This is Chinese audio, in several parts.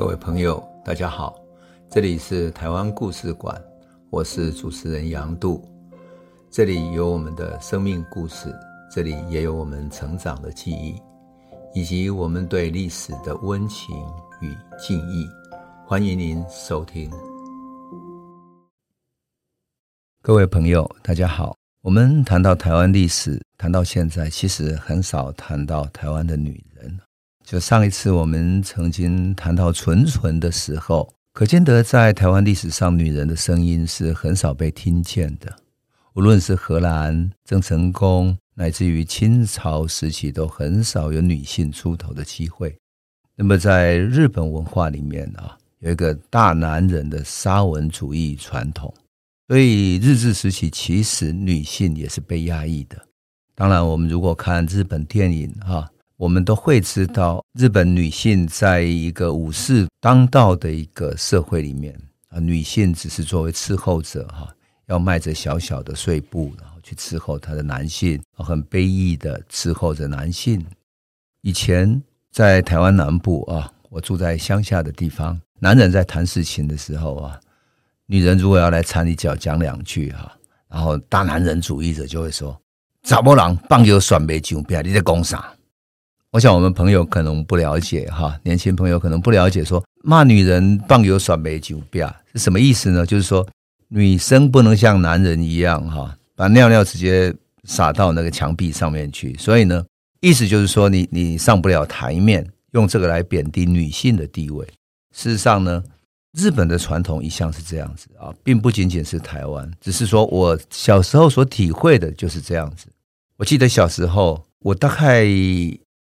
各位朋友，大家好，这里是台湾故事馆，我是主持人杨度，这里有我们的生命故事，这里也有我们成长的记忆，以及我们对历史的温情与敬意。欢迎您收听。各位朋友，大家好。我们谈到台湾历史，谈到现在，其实很少谈到台湾的女人。就上一次我们曾经谈到纯纯的时候，可见得在台湾历史上，女人的声音是很少被听见的。无论是荷兰、郑成功，乃至于清朝时期，都很少有女性出头的机会。那么在日本文化里面啊，有一个大男人的沙文主义传统，所以日治时期其实女性也是被压抑的。当然，我们如果看日本电影哈。我们都会知道，日本女性在一个武士当道的一个社会里面啊，女性只是作为伺候者哈，要迈着小小的碎步，然后去伺候她的男性，很卑微的伺候着男性。以前在台湾南部啊，我住在乡下的地方，男人在谈事情的时候啊，女人如果要来掺一脚讲两句哈，然后大男人主义者就会说：“查某人放油选袂上边，你在讲啥？”我想我们朋友可能不了解哈，年轻朋友可能不了解，说骂女人棒有耍美酒不要是什么意思呢？就是说女生不能像男人一样哈，把尿尿直接撒到那个墙壁上面去。所以呢，意思就是说你你上不了台面，用这个来贬低女性的地位。事实上呢，日本的传统一向是这样子啊，并不仅仅是台湾，只是说我小时候所体会的就是这样子。我记得小时候，我大概。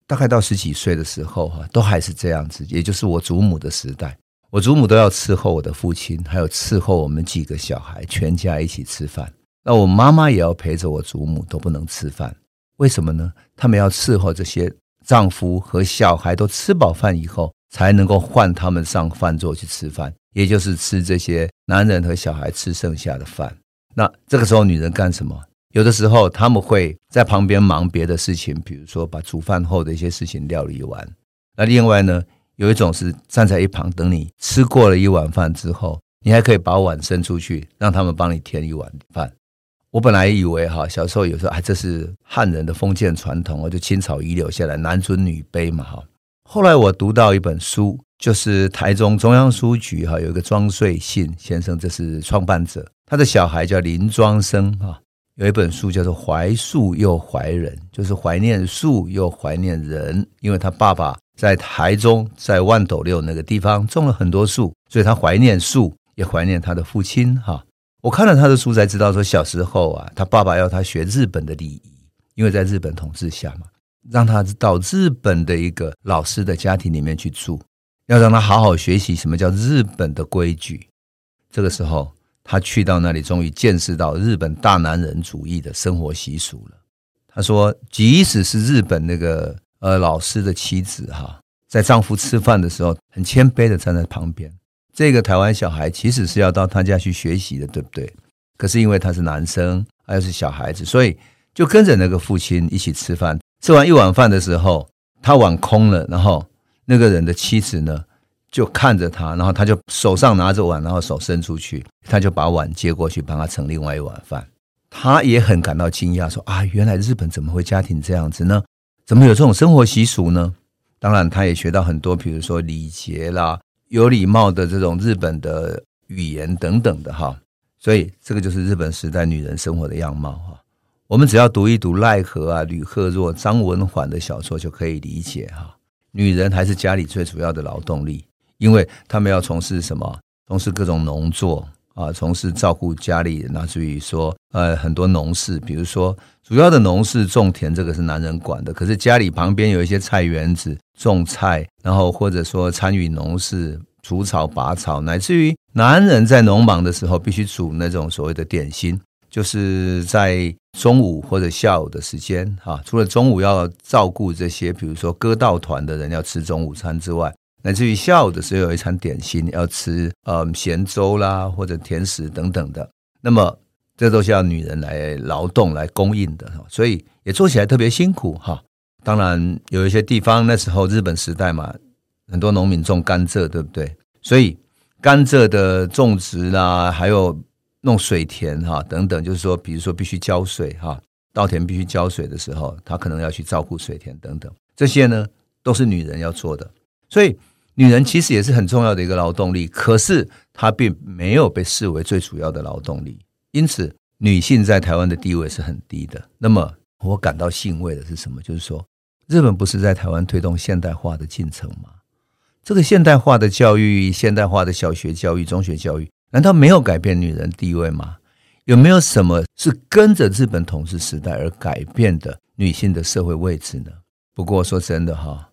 大概到十几岁的时候，哈，都还是这样子，也就是我祖母的时代，我祖母都要伺候我的父亲，还有伺候我们几个小孩，全家一起吃饭。那我妈妈也要陪着我祖母，都不能吃饭，为什么呢？他们要伺候这些丈夫和小孩都吃饱饭以后，才能够换他们上饭桌去吃饭，也就是吃这些男人和小孩吃剩下的饭。那这个时候，女人干什么？有的时候他们会在旁边忙别的事情，比如说把煮饭后的一些事情料理完。那另外呢，有一种是站在一旁等你吃过了一碗饭之后，你还可以把碗伸出去，让他们帮你添一碗饭。我本来以为哈，小时候有时候哎，这是汉人的封建传统，就清朝遗留下来男尊女卑嘛哈。后来我读到一本书，就是台中中央书局哈有一个庄瑞信先生，这是创办者，他的小孩叫林庄生哈。有一本书叫做《怀树又怀人》，就是怀念树又怀念人。因为他爸爸在台中，在万斗六那个地方种了很多树，所以他怀念树，也怀念他的父亲。哈，我看了他的书才知道，说小时候啊，他爸爸要他学日本的礼仪，因为在日本统治下嘛，让他到日本的一个老师的家庭里面去住，要让他好好学习什么叫日本的规矩。这个时候。他去到那里，终于见识到日本大男人主义的生活习俗了。他说，即使是日本那个呃老师的妻子哈，在丈夫吃饭的时候，很谦卑的站在旁边。这个台湾小孩其实是要到他家去学习的，对不对？可是因为他是男生，还是小孩子，所以就跟着那个父亲一起吃饭。吃完一碗饭的时候，他碗空了，然后那个人的妻子呢，就看着他，然后他就手上拿着碗，然后手伸出去，他就把碗接过去，帮他盛另外一碗饭。他也很感到惊讶，说：“啊，原来日本怎么会家庭这样子呢？怎么有这种生活习俗呢？”当然，他也学到很多，比如说礼节啦、有礼貌的这种日本的语言等等的哈。所以，这个就是日本时代女人生活的样貌哈。我们只要读一读赖和啊、吕赫若、张文缓的小说，就可以理解哈。女人还是家里最主要的劳动力。因为他们要从事什么？从事各种农作啊，从事照顾家里人，乃至于说，呃，很多农事，比如说主要的农事种田，这个是男人管的。可是家里旁边有一些菜园子，种菜，然后或者说参与农事，除草拔草，乃至于男人在农忙的时候，必须煮那种所谓的点心，就是在中午或者下午的时间，哈，除了中午要照顾这些，比如说歌道团的人要吃中午餐之外。乃至于下午的时候有一餐点心要吃，呃，咸粥啦或者甜食等等的，那么这都是要女人来劳动来供应的，所以也做起来特别辛苦哈。当然有一些地方那时候日本时代嘛，很多农民种甘蔗，对不对？所以甘蔗的种植啦，还有弄水田哈等等，就是说，比如说必须浇水哈，稻田必须浇水的时候，他可能要去照顾水田等等，这些呢都是女人要做的。所以女人其实也是很重要的一个劳动力，可是她并没有被视为最主要的劳动力，因此女性在台湾的地位是很低的。那么我感到欣慰的是什么？就是说，日本不是在台湾推动现代化的进程吗？这个现代化的教育、现代化的小学教育、中学教育，难道没有改变女人地位吗？有没有什么是跟着日本统治时代而改变的女性的社会位置呢？不过说真的哈，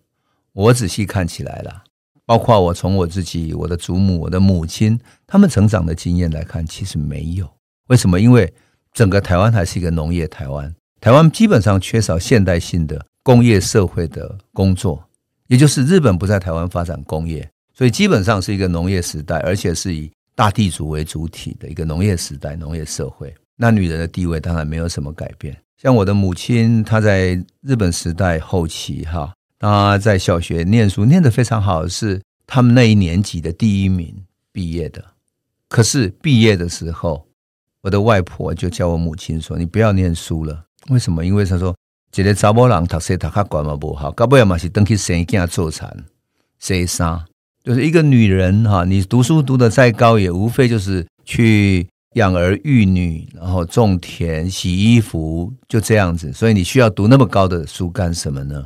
我仔细看起来了，包括我从我自己、我的祖母、我的母亲他们成长的经验来看，其实没有。为什么？因为整个台湾还是一个农业台湾，台湾基本上缺少现代性的工业社会的工作。也就是日本不在台湾发展工业，所以基本上是一个农业时代，而且是以大地主为主体的一个农业时代、农业社会。那女人的地位当然没有什么改变。像我的母亲，她在日本时代后期，哈，他在小学念书念得非常好，是他们那一年级的第一名毕业的。可是毕业的时候，我的外婆就叫我母亲说：“你不要念书了。”为什么？因为她说。一个查某人读书读较悬嘛不好，到尾嘛是登去生囝做产谁杀，就是一个女人哈，你读书读得再高，也无非就是去养儿育女，然后种田、洗衣服，就这样子。所以你需要读那么高的书干什么呢？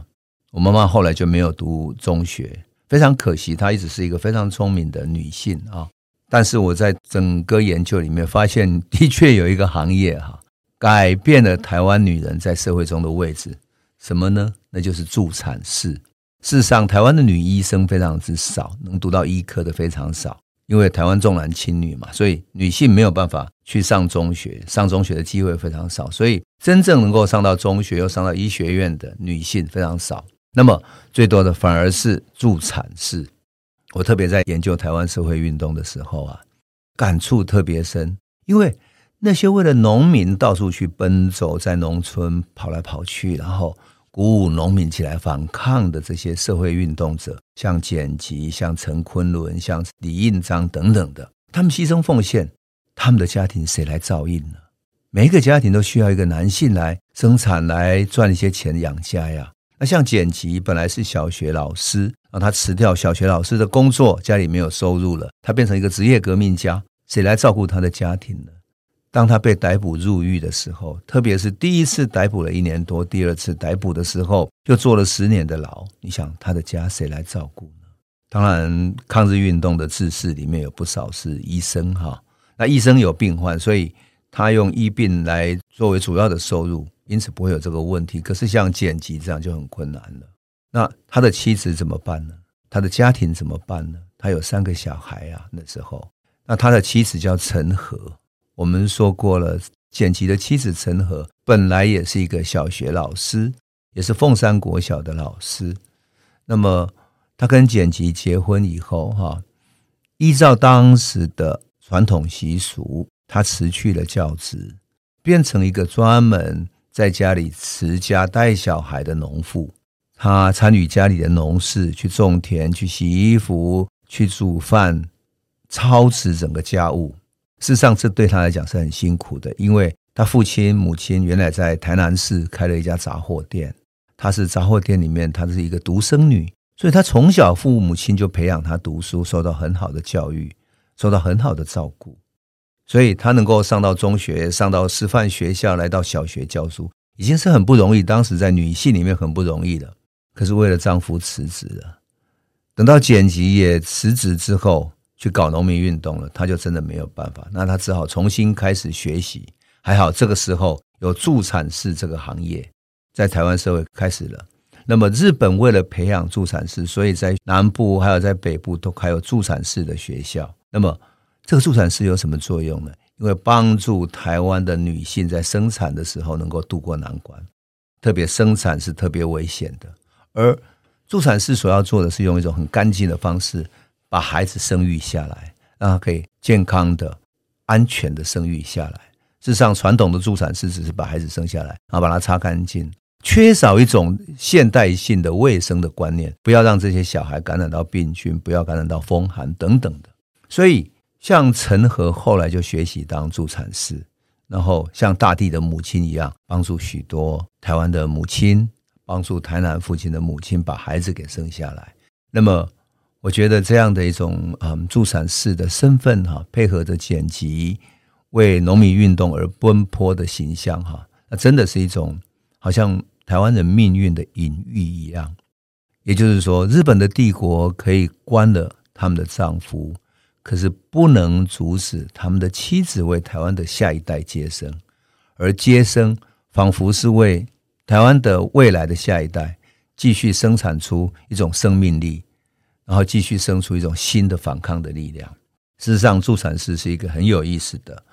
我妈妈后来就没有读中学，非常可惜。她一直是一个非常聪明的女性啊，但是我在整个研究里面发现，的确有一个行业哈。改变了台湾女人在社会中的位置，什么呢？那就是助产士。事实上，台湾的女医生非常之少，能读到医科的非常少，因为台湾重男轻女嘛，所以女性没有办法去上中学，上中学的机会非常少，所以真正能够上到中学又上到医学院的女性非常少。那么最多的反而是助产士。我特别在研究台湾社会运动的时候啊，感触特别深，因为。那些为了农民到处去奔走，在农村跑来跑去，然后鼓舞农民起来反抗的这些社会运动者，像简吉、像陈昆仑、像李印章等等的，他们牺牲奉献，他们的家庭谁来照应呢？每一个家庭都需要一个男性来生产，来赚一些钱养家呀。那像简吉本来是小学老师，让他辞掉小学老师的工作，家里没有收入了，他变成一个职业革命家，谁来照顾他的家庭呢？当他被逮捕入狱的时候，特别是第一次逮捕了一年多，第二次逮捕的时候又坐了十年的牢。你想他的家谁来照顾呢？当然，抗日运动的志士里面有不少是医生哈。那医生有病患，所以他用医病来作为主要的收入，因此不会有这个问题。可是像剪辑这样就很困难了。那他的妻子怎么办呢？他的家庭怎么办呢？他有三个小孩啊，那时候。那他的妻子叫陈和。我们说过了，剪辑的妻子陈和本来也是一个小学老师，也是凤山国小的老师。那么他跟剪辑结婚以后，哈，依照当时的传统习俗，他辞去了教职，变成一个专门在家里持家带小孩的农妇。她参与家里的农事，去种田，去洗衣服，去煮饭，操持整个家务。事实上，这对他来讲是很辛苦的，因为他父亲、母亲原来在台南市开了一家杂货店，他是杂货店里面，她是一个独生女，所以她从小父母亲就培养她读书，受到很好的教育，受到很好的照顾，所以她能够上到中学，上到师范学校，来到小学教书，已经是很不容易。当时在女性里面很不容易了。可是为了丈夫辞职了，等到简吉也辞职之后。去搞农民运动了，他就真的没有办法，那他只好重新开始学习。还好这个时候有助产士这个行业在台湾社会开始了。那么日本为了培养助产士，所以在南部还有在北部都还有助产士的学校。那么这个助产士有什么作用呢？因为帮助台湾的女性在生产的时候能够渡过难关，特别生产是特别危险的，而助产士所要做的是用一种很干净的方式。把孩子生育下来，让他可以健康的、安全的生育下来。事实上，传统的助产士只是把孩子生下来，然后把它擦干净。缺少一种现代性的卫生的观念，不要让这些小孩感染到病菌，不要感染到风寒等等的。所以，像陈和后来就学习当助产士，然后像大地的母亲一样，帮助许多台湾的母亲，帮助台南父亲的母亲把孩子给生下来。那么，我觉得这样的一种嗯助产士的身份哈，配合着剪辑为农民运动而奔波的形象哈，那真的是一种好像台湾人命运的隐喻一样。也就是说，日本的帝国可以关了他们的丈夫，可是不能阻止他们的妻子为台湾的下一代接生，而接生仿佛是为台湾的未来的下一代继续生产出一种生命力。然后继续生出一种新的反抗的力量。事实上，助产士是一个很有意思的。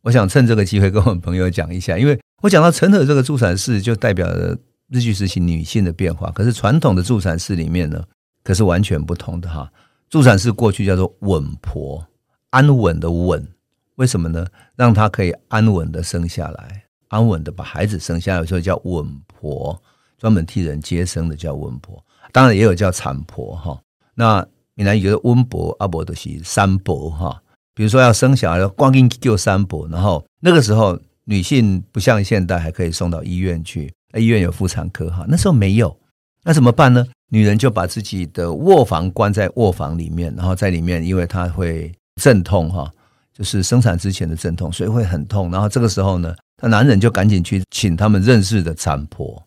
我想趁这个机会跟我们朋友讲一下，因为我讲到陈和这个助产士，就代表了日据时期女性的变化。可是传统的助产士里面呢，可是完全不同的哈。助产士过去叫做稳婆，安稳的稳，为什么呢？让她可以安稳的生下来，安稳的把孩子生下来，所以叫稳婆，专门替人接生的叫稳婆。当然也有叫产婆哈。那闽南语的温婆阿婆都是三婆哈，比如说要生小孩，光阴就三婆。然后那个时候女性不像现代还可以送到医院去，那医院有妇产科哈，那时候没有，那怎么办呢？女人就把自己的卧房关在卧房里面，然后在里面，因为她会阵痛哈，就是生产之前的阵痛，所以会很痛。然后这个时候呢，她男人就赶紧去请他们认识的产婆，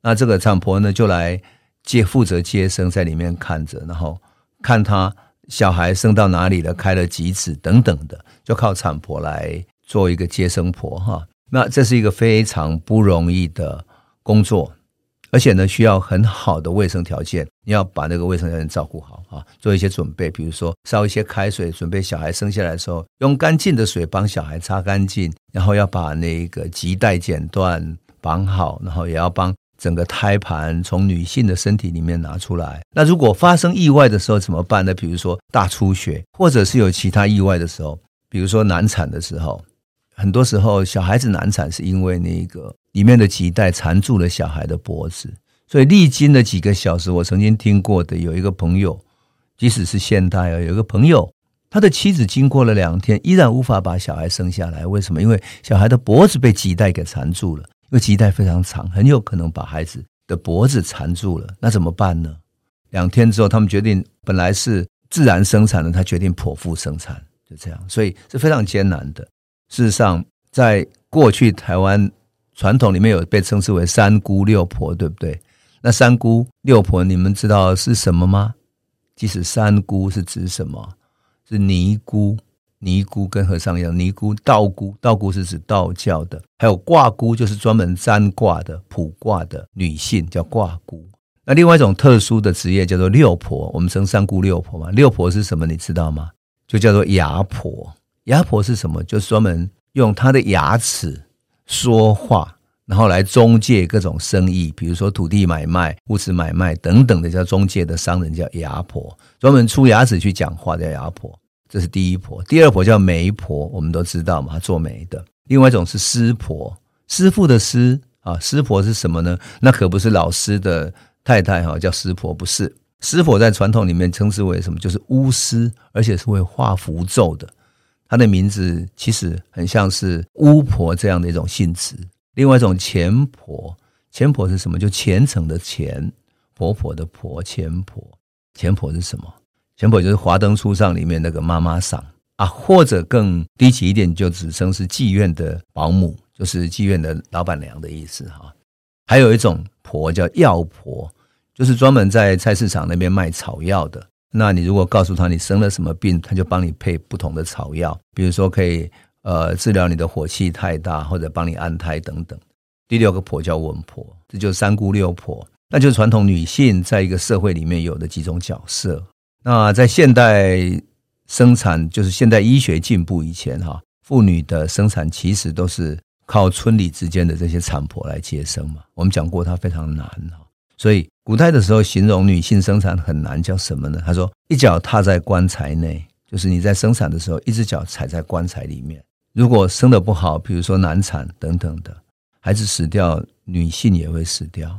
那这个产婆呢就来。接负责接生，在里面看着，然后看他小孩生到哪里了，开了几指等等的，就靠产婆来做一个接生婆哈。那这是一个非常不容易的工作，而且呢，需要很好的卫生条件，你要把那个卫生条件照顾好啊，做一些准备，比如说烧一些开水，准备小孩生下来的时候，用干净的水帮小孩擦干净，然后要把那个脐带剪断绑好，然后也要帮。整个胎盘从女性的身体里面拿出来，那如果发生意外的时候怎么办呢？比如说大出血，或者是有其他意外的时候，比如说难产的时候，很多时候小孩子难产是因为那个里面的脐带缠住了小孩的脖子，所以历经了几个小时。我曾经听过的有一个朋友，即使是现代啊，有一个朋友，他的妻子经过了两天依然无法把小孩生下来，为什么？因为小孩的脖子被脐带给缠住了。因为脐带非常长，很有可能把孩子的脖子缠住了。那怎么办呢？两天之后，他们决定本来是自然生产的，他决定剖腹生产，就这样，所以是非常艰难的。事实上，在过去台湾传统里面有被称之为三姑六婆，对不对？那三姑六婆，你们知道是什么吗？其实三姑是指什么？是尼姑。尼姑跟和尚一样，尼姑、道姑，道姑是指道教的，还有卦姑，就是专门占卦的、卜卦的女性，叫卦姑。那另外一种特殊的职业叫做六婆，我们称三姑六婆嘛。六婆是什么？你知道吗？就叫做牙婆。牙婆是什么？就是专门用她的牙齿说话，然后来中介各种生意，比如说土地买卖、物质买卖等等的，叫中介的商人叫牙婆，专门出牙齿去讲话叫牙婆。这是第一婆，第二婆叫媒婆，我们都知道嘛，做媒的。另外一种是师婆，师傅的师啊，师婆是什么呢？那可不是老师的太太哈，叫师婆，不是。师婆在传统里面称之为什么？就是巫师，而且是会画符咒的。她的名字其实很像是巫婆这样的一种性质。另外一种钱婆，钱婆是什么？就虔诚的虔，婆婆的婆，钱婆。钱婆是什么？钱婆就是华灯初上里面那个妈妈桑啊，或者更低级一点，就只称是妓院的保姆，就是妓院的老板娘的意思哈。还有一种婆叫药婆，就是专门在菜市场那边卖草药的。那你如果告诉他你生了什么病，他就帮你配不同的草药，比如说可以呃治疗你的火气太大，或者帮你安胎等等。第六个婆叫稳婆，这就是三姑六婆，那就是传统女性在一个社会里面有的几种角色。那在现代生产，就是现代医学进步以前，哈，妇女的生产其实都是靠村里之间的这些产婆来接生嘛。我们讲过，它非常难哈。所以古代的时候，形容女性生产很难，叫什么呢？他说：“一脚踏在棺材内，就是你在生产的时候，一只脚踩在棺材里面。如果生得不好，比如说难产等等的，孩子死掉，女性也会死掉。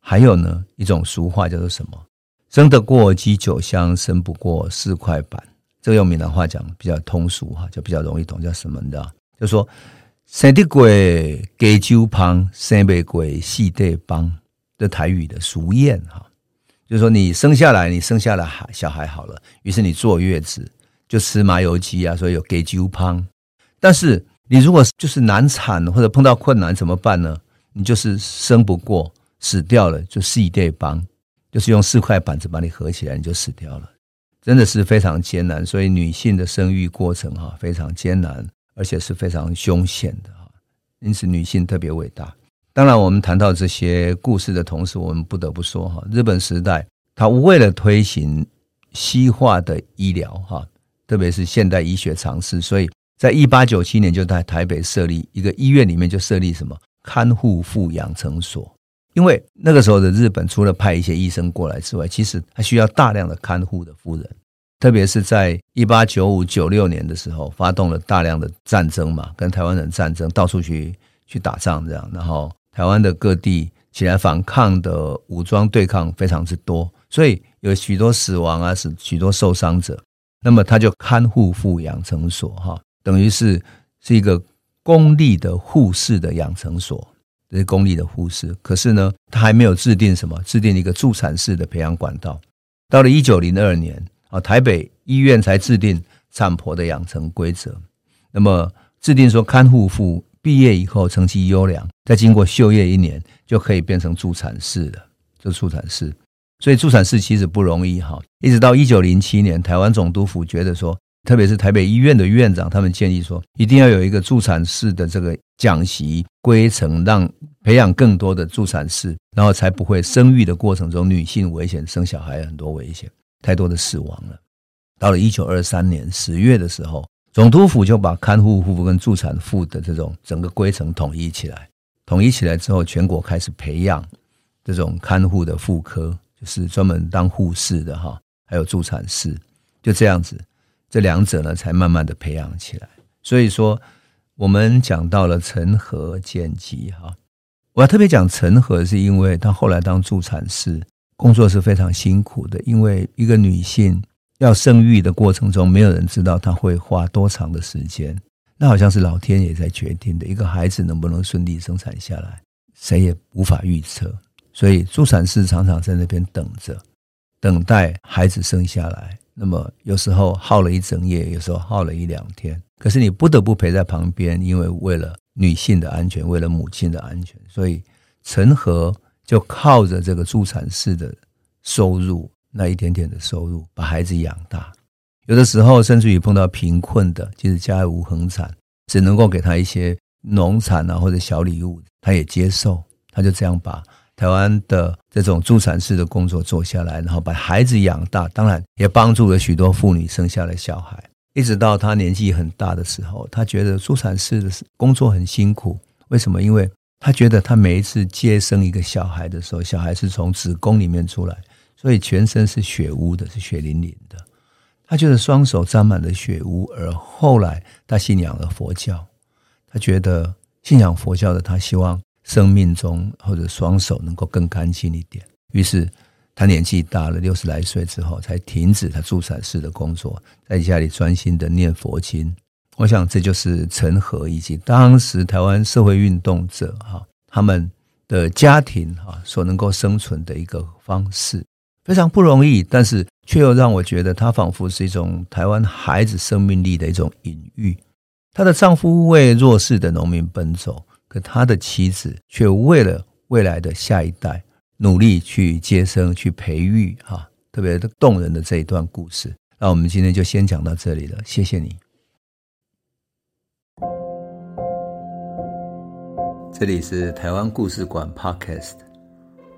还有呢，一种俗话叫做什么？生得过鸡酒香，生不过四块板。这个用闽南话讲比较通俗哈，就比较容易懂，叫什么的？就说生得过鸡酒香，生不过四块板的台语的俗谚哈。就是说你生下来，你生下来孩小孩好了，于是你坐月子就吃麻油鸡啊，所以有给酒香。但是你如果就是难产或者碰到困难怎么办呢？你就是生不过。死掉了就四块板，就是用四块板子把你合起来，你就死掉了，真的是非常艰难。所以女性的生育过程哈非常艰难，而且是非常凶险的哈。因此女性特别伟大。当然，我们谈到这些故事的同时，我们不得不说哈，日本时代它为了推行西化的医疗哈，特别是现代医学常识，所以在一八九七年就在台北设立一个医院，里面就设立什么看护妇养成所。因为那个时候的日本，除了派一些医生过来之外，其实还需要大量的看护的夫人，特别是在一八九五九六年的时候，发动了大量的战争嘛，跟台湾人战争，到处去去打仗这样，然后台湾的各地起来反抗的武装对抗非常之多，所以有许多死亡啊，是许多受伤者。那么他就看护妇养成所哈，等于是是一个公立的护士的养成所。这是公立的护士，可是呢，他还没有制定什么，制定一个助产士的培养管道。到了一九零二年啊，台北医院才制定产婆的养成规则。那么制定说，看护妇毕业以后成绩优良，再经过就业一年，就可以变成助产士了。这助产士，所以助产士其实不容易哈。一直到一九零七年，台湾总督府觉得说。特别是台北医院的院长，他们建议说，一定要有一个助产士的这个讲习规程，让培养更多的助产士，然后才不会生育的过程中女性危险，生小孩很多危险，太多的死亡了。到了一九二三年十月的时候，总督府就把看护妇跟助产妇的这种整个规程统一起来。统一起来之后，全国开始培养这种看护的妇科，就是专门当护士的哈，还有助产士，就这样子。这两者呢，才慢慢的培养起来。所以说，我们讲到了陈和简吉哈，我要特别讲陈和，是因为她后来当助产士，工作是非常辛苦的。因为一个女性要生育的过程中，没有人知道他会花多长的时间，那好像是老天爷在决定的。一个孩子能不能顺利生产下来，谁也无法预测。所以助产士常常在那边等着，等待孩子生下来。那么有时候耗了一整夜，有时候耗了一两天，可是你不得不陪在旁边，因为为了女性的安全，为了母亲的安全，所以陈和就靠着这个助产士的收入，那一点点的收入，把孩子养大。有的时候甚至于碰到贫困的，即使家无恒产，只能够给他一些农产啊或者小礼物，他也接受，他就这样把。台湾的这种助产士的工作做下来，然后把孩子养大，当然也帮助了许多妇女生下了小孩。一直到她年纪很大的时候，她觉得助产士的工作很辛苦。为什么？因为她觉得她每一次接生一个小孩的时候，小孩是从子宫里面出来，所以全身是血污的，是血淋淋的。他就是双手沾满了血污。而后来他信仰了佛教，他觉得信仰佛教的他希望。生命中或者双手能够更干净一点，于是他年纪大了，六十来岁之后才停止他助产士的工作，在家里专心的念佛经。我想这就是陈和以及当时台湾社会运动者哈他们的家庭哈所能够生存的一个方式，非常不容易，但是却又让我觉得他仿佛是一种台湾孩子生命力的一种隐喻。她的丈夫为弱势的农民奔走。可她的妻子却为了未来的下一代努力去接生、去培育，哈，特别的动人的这一段故事。那我们今天就先讲到这里了，谢谢你。这里是台湾故事馆 Podcast，